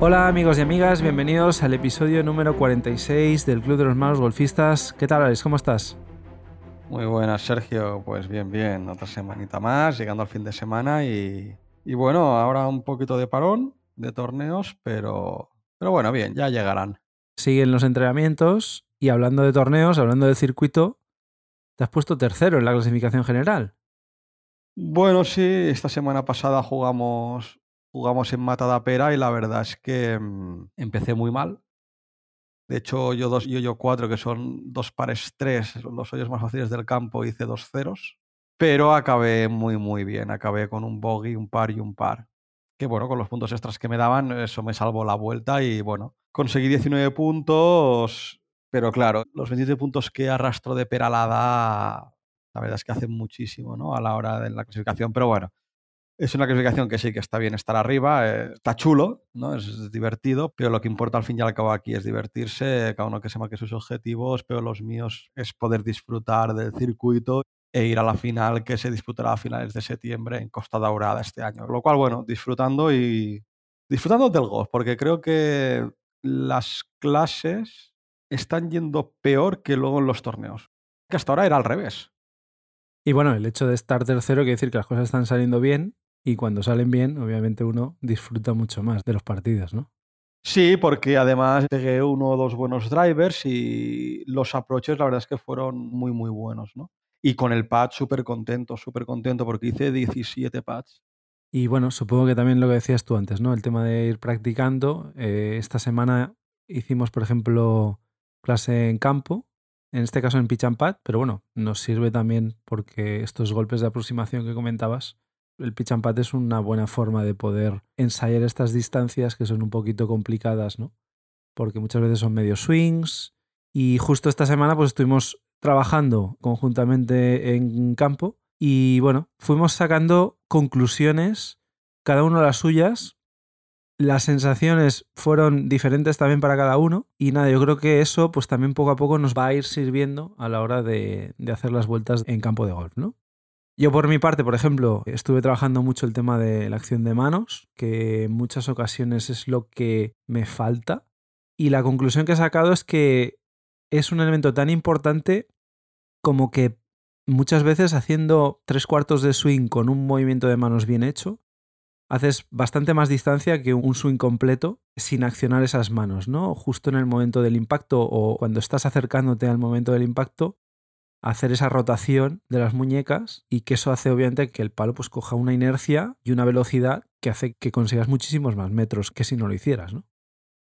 Hola amigos y amigas, bienvenidos al episodio número 46 del Club de los Malos Golfistas. ¿Qué tal, Alex? ¿Cómo estás? Muy buenas, Sergio. Pues bien, bien. Otra semanita más, llegando al fin de semana y, y bueno, ahora un poquito de parón de torneos, pero, pero bueno, bien, ya llegarán. Siguen los entrenamientos y hablando de torneos, hablando del circuito, te has puesto tercero en la clasificación general. Bueno, sí, esta semana pasada jugamos, jugamos en Matadapera y la verdad es que mm, empecé muy mal. De hecho, yo dos y yo cuatro, que son dos pares tres, los hoyos más fáciles del campo, hice dos ceros. Pero acabé muy, muy bien. Acabé con un bogey, un par y un par. Que bueno, con los puntos extras que me daban, eso me salvó la vuelta y bueno, conseguí 19 puntos. Pero claro, los 27 puntos que arrastro de Peralada, la verdad es que hacen muchísimo, ¿no? A la hora de la clasificación. Pero bueno, es una clasificación que sí que está bien estar arriba, eh, está chulo, ¿no? Es, divertido, pero lo que importa al fin y al cabo aquí es divertirse, cada uno que se marque sus objetivos, pero los míos es poder disfrutar del circuito e ir a la final que se disputará a finales de septiembre en Costa Daurada este año. Lo cual, bueno, disfrutando y disfrutando del golf, porque creo que las clases están yendo peor que luego en los torneos. Que hasta ahora era al revés. Y bueno, el hecho de estar tercero quiere decir que las cosas están saliendo bien y cuando salen bien, obviamente uno disfruta mucho más de los partidos, ¿no? Sí, porque además pegué uno o dos buenos drivers y los approaches la verdad es que fueron muy, muy buenos, ¿no? Y con el pad súper contento, súper contento porque hice 17 pads. Y bueno, supongo que también lo que decías tú antes, ¿no? El tema de ir practicando. Eh, esta semana hicimos, por ejemplo, clase en campo, en este caso en pitch and pad, pero bueno, nos sirve también porque estos golpes de aproximación que comentabas el pitch and pad es una buena forma de poder ensayar estas distancias que son un poquito complicadas, ¿no? Porque muchas veces son medio swings. Y justo esta semana pues estuvimos trabajando conjuntamente en campo y bueno, fuimos sacando conclusiones, cada uno las suyas. Las sensaciones fueron diferentes también para cada uno y nada, yo creo que eso pues también poco a poco nos va a ir sirviendo a la hora de, de hacer las vueltas en campo de golf, ¿no? Yo por mi parte, por ejemplo, estuve trabajando mucho el tema de la acción de manos, que en muchas ocasiones es lo que me falta. Y la conclusión que he sacado es que es un elemento tan importante como que muchas veces haciendo tres cuartos de swing con un movimiento de manos bien hecho, haces bastante más distancia que un swing completo sin accionar esas manos, ¿no? Justo en el momento del impacto o cuando estás acercándote al momento del impacto, hacer esa rotación de las muñecas y que eso hace obviamente que el palo pues coja una inercia y una velocidad que hace que consigas muchísimos más metros que si no lo hicieras, ¿no?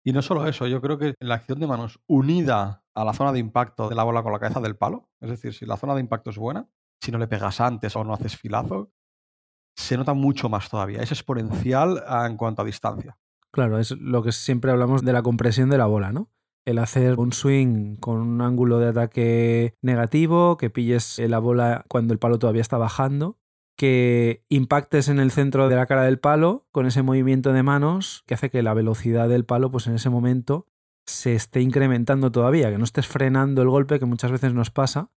Y no solo eso, yo creo que la acción de manos unida a la zona de impacto de la bola con la cabeza del palo, es decir, si la zona de impacto es buena, si no le pegas antes o no haces filazo, se nota mucho más todavía. Es exponencial en cuanto a distancia. Claro, es lo que siempre hablamos de la compresión de la bola, ¿no? El hacer un swing con un ángulo de ataque negativo, que pilles la bola cuando el palo todavía está bajando, que impactes en el centro de la cara del palo con ese movimiento de manos que hace que la velocidad del palo pues en ese momento se esté incrementando todavía, que no estés frenando el golpe que muchas veces nos pasa,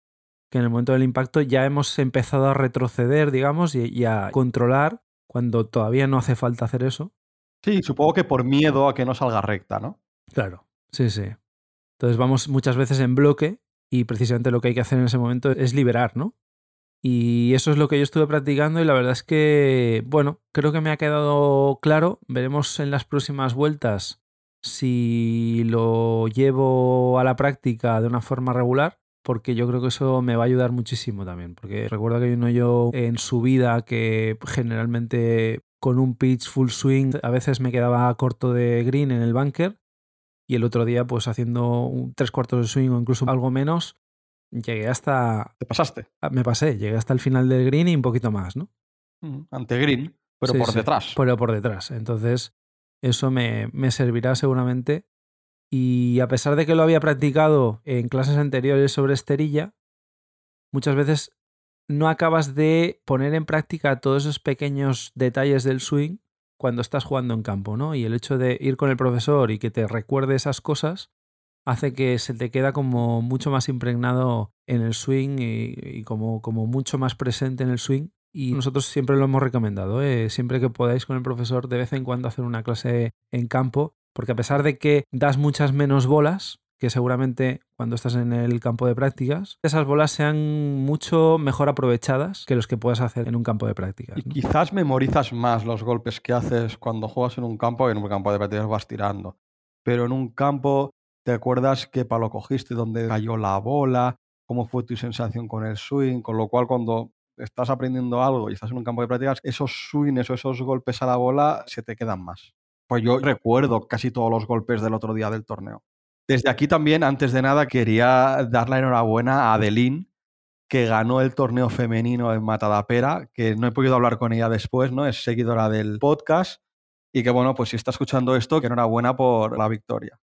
que en el momento del impacto ya hemos empezado a retroceder, digamos, y, y a controlar cuando todavía no hace falta hacer eso. Sí, supongo que por miedo a que no salga recta, ¿no? Claro. Sí, sí. Entonces vamos muchas veces en bloque y precisamente lo que hay que hacer en ese momento es liberar, ¿no? Y eso es lo que yo estuve practicando y la verdad es que, bueno, creo que me ha quedado claro. Veremos en las próximas vueltas si lo llevo a la práctica de una forma regular, porque yo creo que eso me va a ayudar muchísimo también. Porque recuerdo que hay uno yo en su vida que generalmente con un pitch full swing a veces me quedaba corto de green en el bunker y el otro día, pues haciendo un tres cuartos de swing o incluso algo menos, llegué hasta... ¿Te pasaste? Ah, me pasé, llegué hasta el final del green y un poquito más, ¿no? ante green, pero por detrás. Pero por detrás. Entonces, eso me, me servirá seguramente. Y a pesar de que lo había practicado en clases anteriores sobre esterilla, muchas veces no acabas de poner en práctica todos esos pequeños detalles del swing cuando estás jugando en campo, ¿no? Y el hecho de ir con el profesor y que te recuerde esas cosas hace que se te queda como mucho más impregnado en el swing y, como, como mucho más presente en el swing. Y nosotros siempre lo hemos recomendado, ¿eh? siempre que podáis con el profesor de vez en cuando hacer una clase en campo, Porque a pesar de que das muchas menos bolas, que seguramente cuando estás en el campo de prácticas, esas bolas sean mucho mejor aprovechadas que los que puedas hacer en un campo de prácticas. Y quizás memorizas más los golpes que haces cuando juegas en un campo que en un campo de prácticas vas tirando. Pero en un campo te acuerdas qué palo cogiste, dónde cayó la bola, cómo fue tu sensación con el swing, con lo cual cuando estás aprendiendo algo y estás en un campo de prácticas, esos swings o esos golpes a la bola se te quedan más. Pues yo recuerdo casi todos los golpes del otro día del torneo. Desde aquí también, antes de nada, quería dar la enhorabuena a Adeline, que ganó el torneo femenino en Matadapera, que no he podido hablar con ella después, ¿no? Es seguidora del podcast. Y que bueno, pues si está escuchando esto, que enhorabuena por la victoria.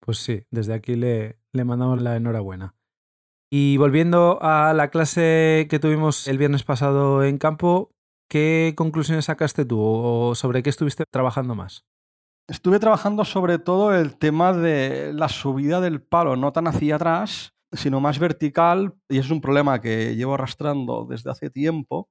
Pues sí, desde aquí le, le mandamos la enhorabuena. Y volviendo a la clase que tuvimos el viernes pasado en campo, ¿qué conclusiones sacaste tú o sobre qué estuviste trabajando más? Estuve trabajando sobre todo el tema de la subida del palo, no tan hacia atrás, sino más vertical, y es un problema que llevo arrastrando desde hace tiempo,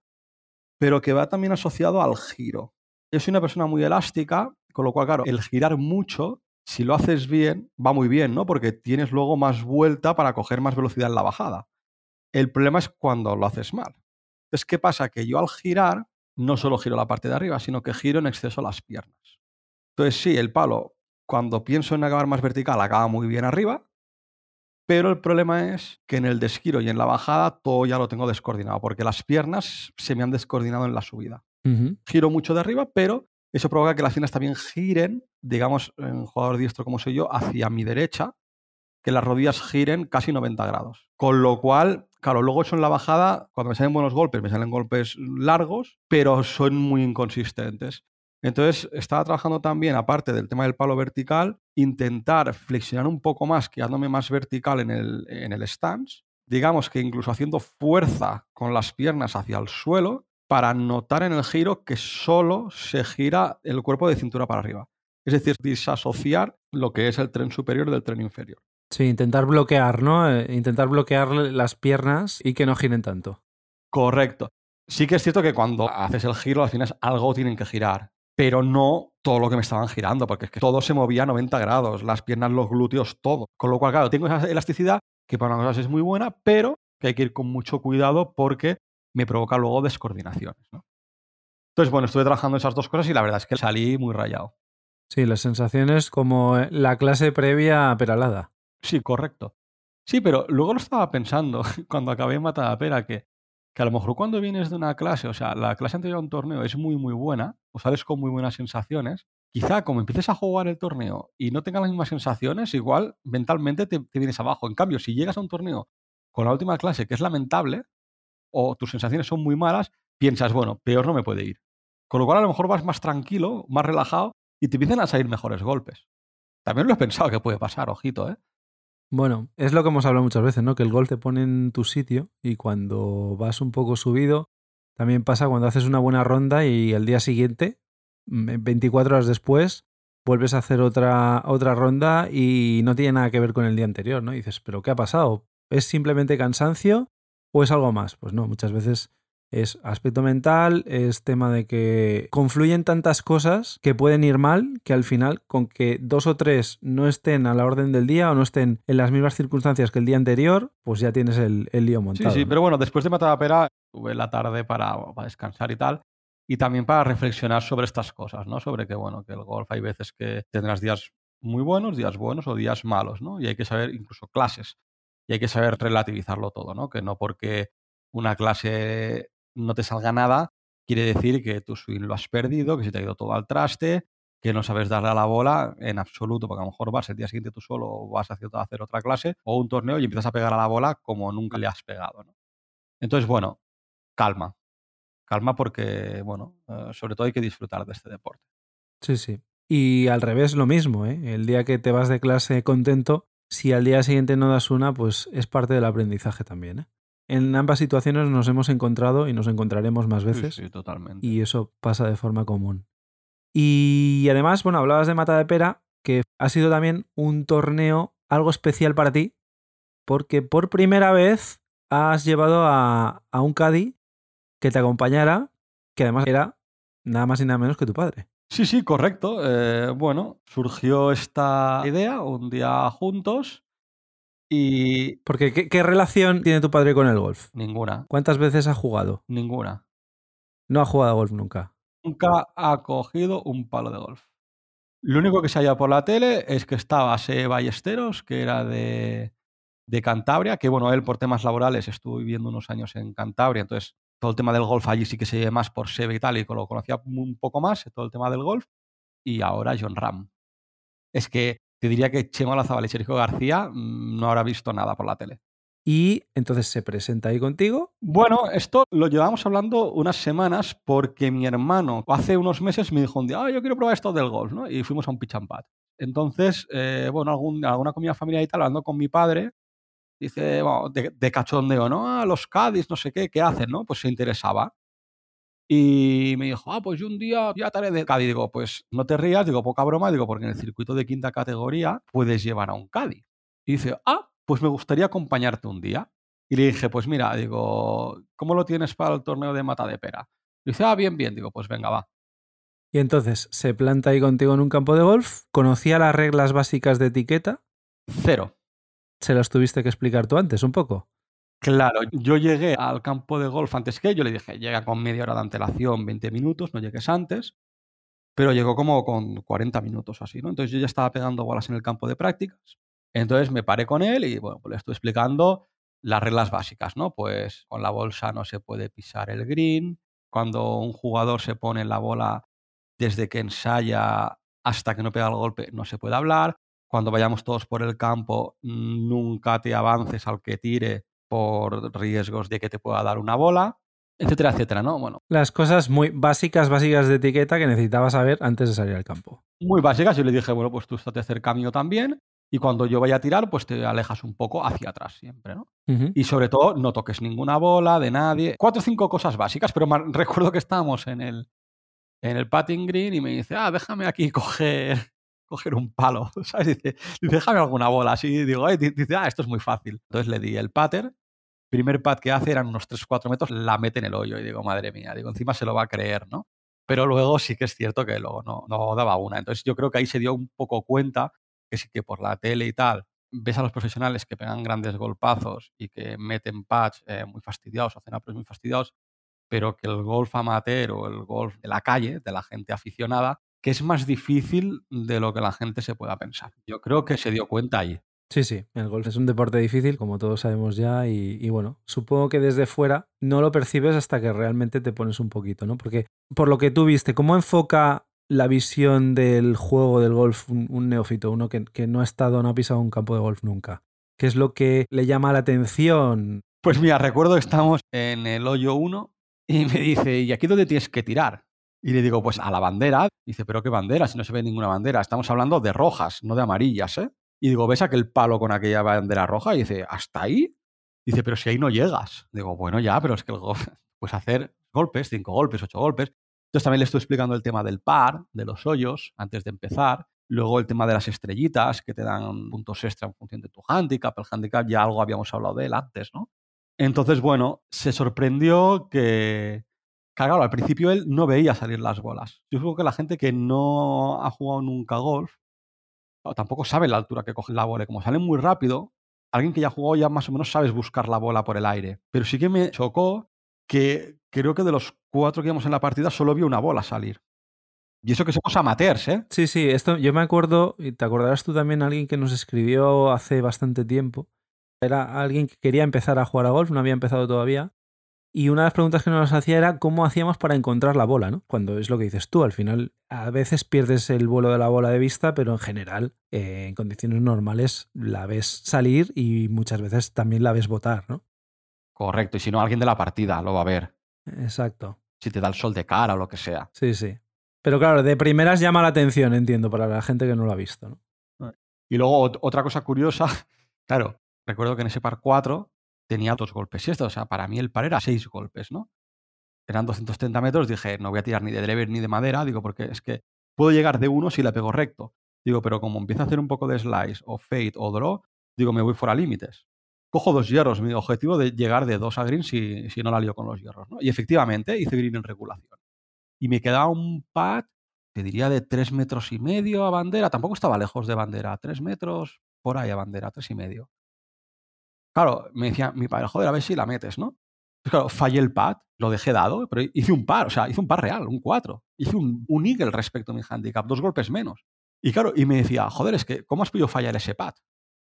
pero que va también asociado al giro. Yo soy una persona muy elástica, con lo cual, claro, el girar mucho, si lo haces bien, va muy bien, ¿no? Porque tienes luego más vuelta para coger más velocidad en la bajada. El problema es cuando lo haces mal. Entonces, ¿qué pasa? Que yo al girar no solo giro la parte de arriba, sino que giro en exceso las piernas. Entonces, sí, el palo, cuando pienso en acabar más vertical, acaba muy bien arriba, pero el problema es que en el desgiro y en la bajada todo ya lo tengo descoordinado, porque las piernas se me han descoordinado en la subida. Giro mucho de arriba, pero eso provoca que las piernas también giren, digamos, en jugador diestro como soy yo, hacia mi derecha, que las rodillas giren casi 90 grados. Con lo cual, claro, luego eso en la bajada, cuando me salen buenos golpes, me salen golpes largos, pero son muy inconsistentes. Entonces, estaba trabajando también, aparte del tema del palo vertical, intentar flexionar un poco más, quedándome más vertical en el, en el stance. Digamos que incluso haciendo fuerza con las piernas hacia el suelo para notar en el giro que solo se gira el cuerpo de cintura para arriba. Es decir, disasociar lo que es el tren superior del tren inferior. Sí, intentar bloquear, ¿no? Eh, intentar bloquear las piernas y que no giren tanto. Correcto. Sí que es cierto que cuando haces el giro, al final algo tienen que girar pero no todo lo que me estaban girando, porque es que todo se movía a 90 grados, las piernas, los glúteos, todo. Con lo cual, claro, tengo esa elasticidad que para una cosa es muy buena, pero que hay que ir con mucho cuidado porque me provoca luego descoordinaciones. Entonces, bueno, estuve trabajando esas dos cosas y la verdad es que salí muy rayado. Sí, las sensaciones como la clase previa a Peralada. Sí, correcto. Sí, pero luego lo estaba pensando cuando acabé en Matadapera que que a lo mejor cuando vienes de una clase, o sea, la clase anterior a un torneo es muy, muy buena, o sales con muy buenas sensaciones, quizá como empieces a jugar el torneo y no tengas las mismas sensaciones, igual mentalmente te, vienes abajo. En cambio, si llegas a un torneo con la última clase que es lamentable, o tus sensaciones son muy malas, piensas, bueno, peor no me puede ir. Con lo cual a lo mejor vas más tranquilo, más relajado y te empiezan a salir mejores golpes. También lo he pensado que puede pasar, ojito, ¿eh? Bueno, es lo que hemos hablado muchas veces, ¿no? Que el gol te pone en tu sitio y cuando vas un poco subido, también pasa cuando haces una buena ronda y el día siguiente, 24 mm, horas después, vuelves a hacer otra, otra ronda y no tiene nada que ver con el día anterior, ¿no? Dices, ¿pero qué ha pasado? ¿Es simplemente cansancio o es algo más? Pues no, muchas veces es aspecto mental, es tema de que confluyen tantas cosas que pueden ir mal, que al final con que dos o tres no estén a la orden del día o no estén en las mismas circunstancias que el día anterior, pues ya tienes el, lío montado. Sí, sí, pero bueno, después de matar a Pera, tuve la tarde para, para, descansar y tal, y también para reflexionar sobre estas cosas, ¿no? Sobre que, bueno, que el golf hay veces que tendrás días muy buenos, días buenos o días malos, ¿no? Y hay que saber incluso clases, y hay que saber relativizarlo todo, ¿no? Que no porque una clase no te salga nada, quiere decir que tu swing lo has perdido, que se te ha ido todo al traste, que no sabes darle a la bola en absoluto, porque a lo mejor vas el día siguiente tú solo o vas a hacer otra clase o un torneo y empiezas a pegar a la bola como nunca le has pegado. Entonces, bueno, calma. Calma porque, bueno, eh, sobre todo hay que disfrutar de este deporte. Sí, sí. Y al revés lo mismo, ¿eh? El día que te vas de clase contento, si al día siguiente no das una, pues es parte del aprendizaje también, ¿eh? En ambas situaciones nos hemos encontrado y nos encontraremos más veces. Sí, totalmente. Y eso pasa de forma común. Y además, bueno, hablabas de Mata de Pera, que ha sido también un torneo algo especial para ti, porque por primera vez has llevado a, a un Caddy que te acompañara, que además era nada más y nada menos que tu padre. Sí, sí, correcto. Eh, bueno, surgió esta idea un día juntos y... Porque ¿qué, ¿qué, relación tiene tu padre con el golf? Ninguna. ¿Cuántas veces ha jugado? Ninguna. No ha jugado a golf nunca. Nunca ha cogido un palo de golf. Lo único que se haya por la tele es que estaba Se Ballesteros, que era de, de Cantabria, que bueno, él por temas laborales estuvo viviendo unos años en Cantabria, entonces todo el tema del golf allí sí que se ve más por Sebe y tal, y lo conocía un poco más, todo el tema del golf, y ahora John Ram. Es que te diría que Chema Lazabal y Sergio García mm, no habrá visto nada por la tele. Y entonces se presenta ahí contigo. Bueno, esto lo llevamos hablando unas semanas porque mi hermano hace unos meses me dijo un día, ah, yo quiero probar esto del golf, ¿no? Y fuimos a un pitch and pad. Entonces, eh, bueno, algún, alguna comida familiar y tal, hablando con mi padre, dice, bueno, de, cachondeo, ¿no? Ah, los Cádiz, no sé qué, ¿qué hacen, no? Pues se interesaba. Y me dijo, ah, pues yo un día ya estaré de Cádiz. Digo, pues no te rías, digo, poca broma, digo, porque en el circuito de quinta categoría puedes llevar a un Cádiz. Y dice, ah, pues me gustaría acompañarte un día. Y le dije, pues mira, digo, ¿cómo lo tienes para el torneo de mata de pera? Y dice, ah, bien, bien, digo, pues venga, va. Y entonces se planta ahí contigo en un campo de golf, conocía las reglas básicas de etiqueta. Cero. ¿Se las tuviste que explicar tú antes un poco? Claro, yo llegué al campo de golf antes que yo le dije, llega con media hora de antelación, 20 minutos, no llegues antes, pero llegó como con 40 minutos así, ¿no? Entonces yo ya estaba pegando bolas en el campo de prácticas, entonces me paré con él y bueno, pues le estoy explicando las reglas básicas, ¿no? Pues con la bolsa no se puede pisar el green, cuando un jugador se pone la bola desde que ensaya hasta que no pega el golpe no se puede hablar, cuando vayamos todos por el campo, nunca te avances al que tire por riesgos de que te pueda dar una bola, etcétera, etcétera, ¿no? Bueno. Las cosas muy básicas, básicas de etiqueta que necesitabas saber antes de salir al campo. Muy básicas. Yo le dije, bueno, pues tú estás de hacer cambio también y cuando yo vaya a tirar, pues te alejas un poco hacia atrás siempre, ¿no? Y sobre todo, no toques ninguna bola de nadie. Cuatro o cinco cosas básicas, pero recuerdo que estábamos en el, en el patting green y me dice, ah, déjame aquí coger coger un palo, ¿sabes? Dice, déjame alguna bola. Así digo, dice, ah, esto es muy fácil. Entonces le di el pater. Primer pat que hace eran unos 3-4 metros, la mete en el hoyo y digo, madre mía, digo, encima se lo va a creer, ¿no? Pero luego sí que es cierto que luego no, no daba una. Entonces yo creo que ahí se dio un poco cuenta que sí que por la tele y tal ves a los profesionales que pegan grandes golpazos y que meten patch eh, muy fastidiados, hacen apps muy fastidiados, pero que el golf amateur o el golf de la calle, de la gente aficionada, que es más difícil de lo que la gente se pueda pensar. Yo creo que se dio cuenta ahí. Sí, sí, el golf es un deporte difícil, como todos sabemos ya, y, bueno, supongo que desde fuera no lo percibes hasta que realmente te pones un poquito, ¿no? Porque por lo que tú viste, ¿cómo enfoca la visión del juego del golf un, neófito, uno que, que, no ha estado, no ha pisado un campo de golf nunca? ¿Qué es lo que le llama la atención? Pues mira, recuerdo que estamos en el hoyo 1 y me dice, ¿y aquí dónde tienes que tirar? Y le digo, pues a la bandera. Dice, ¿pero qué bandera? Si no se ve ninguna bandera. Estamos hablando de rojas, no de amarillas, ¿eh? Y digo, ¿ves aquel palo con aquella bandera roja? Y dice, ¿hasta ahí? Dice, pero si ahí no llegas. Digo, bueno, ya, pero es que el golf, pues hacer golpes, cinco golpes, ocho golpes. Entonces también le estoy explicando el tema del par, de los hoyos, antes de empezar. Luego el tema de las estrellitas, que te dan puntos extra en función de tu handicap. El handicap ya algo habíamos hablado de él antes, ¿no? Entonces, bueno, se sorprendió que, Claro, al principio él no veía salir las bolas. Yo supongo que la gente que no ha jugado nunca golf tampoco sabe la altura que coge la bola. Como sale muy rápido, alguien que ya jugó ya más o menos sabes buscar la bola por el aire. Pero sí que me chocó que creo que de los cuatro que íbamos en la partida solo vio una bola salir. Y eso que somos amateurs, ¿eh? Sí, sí, esto yo me acuerdo, y te acordarás tú también, alguien que nos escribió hace bastante tiempo. Era alguien que quería empezar a jugar a golf, no había empezado todavía, y una de las preguntas que nos hacía era cómo hacíamos para encontrar la bola, ¿no? Cuando es lo que dices tú, al final a veces pierdes el vuelo de la bola de vista, pero en general, eh, en condiciones normales, la ves salir y muchas veces también la ves botar, ¿no? Correcto, y si no, alguien de la partida lo va a ver. Exacto. Si te da el sol de cara o lo que sea. Sí, sí. Pero claro, de primeras llama la atención, entiendo, para la gente que no lo ha visto, ¿no? Y luego otra cosa curiosa, claro, recuerdo que en ese par 4 tenía dos golpes y esto, o sea, para mí el par era seis golpes, ¿no? Eran 230 metros, dije, no voy a tirar ni de driver ni de madera, digo, porque es que puedo llegar de uno si la pego recto. Digo, pero como empiezo a hacer un poco de slice o fade o draw, digo, me voy fuera límites. Cojo dos hierros, mi objetivo de llegar de dos a green si, si no la lío con los hierros, ¿no? Y efectivamente hice green en regulación. Y me quedaba un pad te diría de tres metros y medio a bandera, tampoco estaba lejos de bandera, tres metros por ahí a bandera, tres y medio. Claro, me decía mi padre, joder, a ver si la metes, ¿no? Pues claro, fallé el pad, lo dejé dado, pero hice un par, o sea, hice un par real, un 4. Hice un, un eagle respecto a mi handicap, dos golpes menos. Y claro, y me decía, joder, es que, ¿cómo has podido fallar ese pad?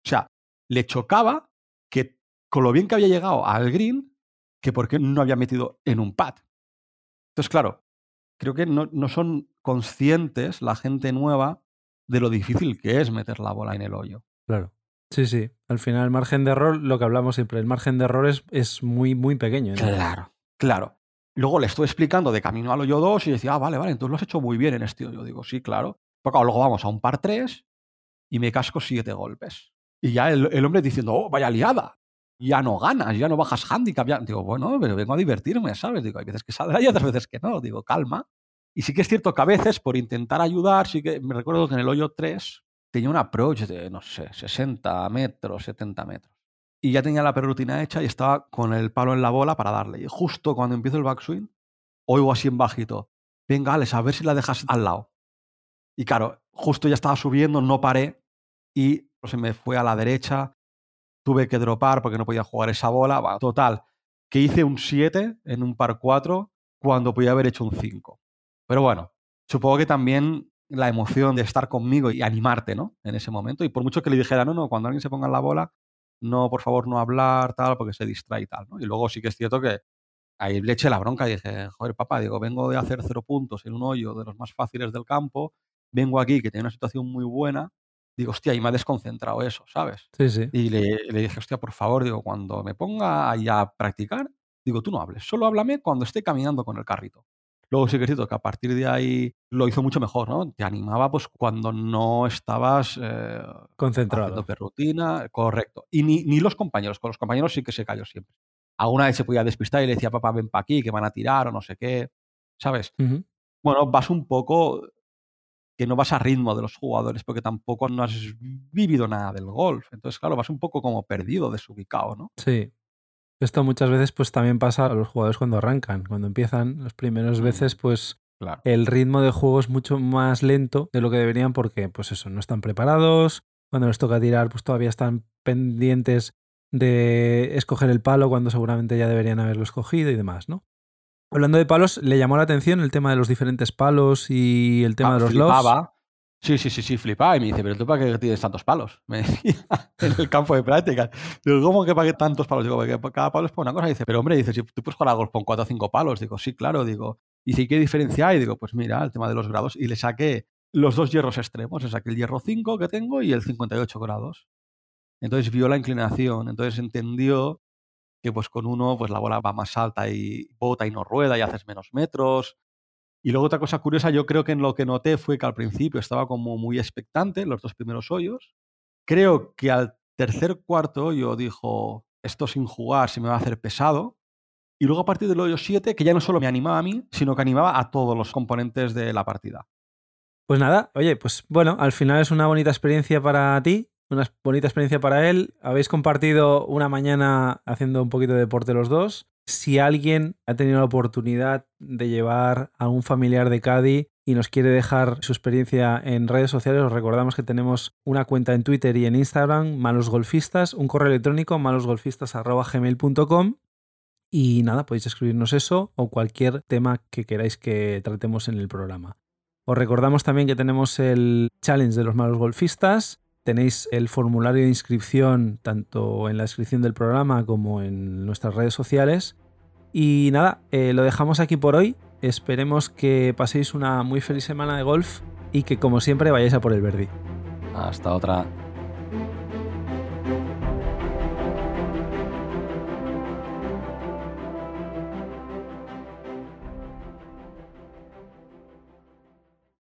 O sea, le chocaba que con lo bien que había llegado al green, que por qué no había metido en un pad. Entonces, claro, creo que no, no son conscientes la gente nueva de lo difícil que es meter la bola en el hoyo. Claro. Sí, sí. Al final el margen de error, lo que hablamos siempre, el margen de error es, muy, muy pequeño. Claro, claro. Luego le estoy explicando de camino al hoyo 2 y decía, ah, vale, vale, entonces lo has hecho muy bien en este hoyo. Digo, sí, claro. Porque luego vamos a un par 3 y me casco siete golpes. Y ya el, hombre diciendo, oh, vaya liada. Ya no ganas, ya no bajas handicap. Ya. Digo, bueno, pero vengo a divertirme, ¿sabes? Digo, hay veces que saldrá y otras veces que no. Digo, calma. Y sí que es cierto que a veces, por intentar ayudar, sí que me recuerdo que en el hoyo 3 tenía un approach de, no sé, 60 metros, 70 metros. Y ya tenía la perrutina hecha y estaba con el palo en la bola para darle. Y justo cuando empiezo el backswing, oigo así en bajito, venga, Alex, a ver si la dejas al lado. Y claro, justo ya estaba subiendo, no paré y se me fue a la derecha. Tuve que dropar porque no podía jugar esa bola. total, que hice un 7 en un par 4 cuando podía haber hecho un 5. Pero bueno, supongo que también la emoción de estar conmigo y animarte, ¿no? En ese momento. Y por mucho que le dijera, no, no, cuando alguien se ponga en la bola, no, por favor, no hablar, tal, porque se distrae y tal, ¿no? Y luego sí que es cierto que ahí le eché la bronca y dije, joder, papá, digo, vengo de hacer cero puntos en un hoyo de los más fáciles del campo, vengo aquí que tiene una situación muy buena, digo, hostia, y me ha desconcentrado eso, ¿sabes? Sí, sí. Y le, le dije, hostia, por favor, digo, cuando me ponga ahí a practicar, digo, tú no hables, solo háblame cuando esté caminando con el carrito. Luego sí que es cierto que a partir de ahí lo hizo mucho mejor, ¿no? Te animaba pues cuando no estabas eh, concentrado. rutina, correcto. Y ni, ni, los compañeros, con los compañeros sí que se cayó siempre. Alguna vez se podía despistar y le decía, papá, ven para aquí, que van a tirar o no sé qué, ¿sabes? Bueno, vas un poco que no vas a ritmo de los jugadores porque tampoco no has vivido nada del golf. Entonces, claro, vas un poco como perdido, desubicado, ¿no? Sí. Esto muchas veces pues también pasa a los jugadores cuando arrancan, cuando empiezan las primeras veces pues el ritmo de juego es mucho más lento de lo que deberían porque pues eso, no están preparados, cuando les toca tirar pues todavía están pendientes de escoger el palo cuando seguramente ya deberían haberlo escogido y demás, ¿no? Hablando de palos, ¿le llamó la atención el tema de los diferentes palos y el tema ah, de los loves? Sí, sí, sí, sí, flipaba. Y me dice, pero tú para qué tienes tantos palos? Me decía en el campo de práctica. Digo, ¿cómo que para qué tantos palos? Digo, porque cada palo es para una cosa. dice, pero hombre, dice, si tú puedes jugar a con cuatro o cinco palos. Digo, sí, claro. Digo, ¿y si qué diferencia hay? Digo, pues mira, el tema de los grados. Y le saqué los dos hierros extremos. Le saqué el hierro 5 que tengo y el 58 grados. Entonces vio la inclinación. Entonces entendió que pues con uno pues la bola va más alta y bota y no rueda y haces menos metros. Y luego otra cosa curiosa, yo creo que en lo que noté fue que al principio estaba como muy expectante, los dos primeros hoyos. Creo que al tercer cuarto hoyo dijo, esto sin jugar se me va a hacer pesado. Y luego a partir del hoyo 7, que ya no solo me animaba a mí, sino que animaba a todos los componentes de la partida. Pues nada, oye, pues bueno, al final es una bonita experiencia para ti, una bonita experiencia para él. Habéis compartido una mañana haciendo un poquito de deporte los dos si alguien ha tenido la oportunidad de llevar a un familiar de Cádiz y nos quiere dejar su experiencia en redes sociales, os recordamos que tenemos una cuenta en Twitter y en Instagram, Malos Golfistas, un correo electrónico, malosgolfistas.gmail.com y nada, podéis escribirnos eso o cualquier tema que queráis que tratemos en el programa. Os recordamos también que tenemos el challenge de los malos golfistas, Tenéis el formulario de inscripción tanto en la descripción del programa como en nuestras redes sociales. Y nada, eh, lo dejamos aquí por hoy. Esperemos que paséis una muy feliz semana de golf y que como siempre vayáis a por el Verdi. Hasta otra.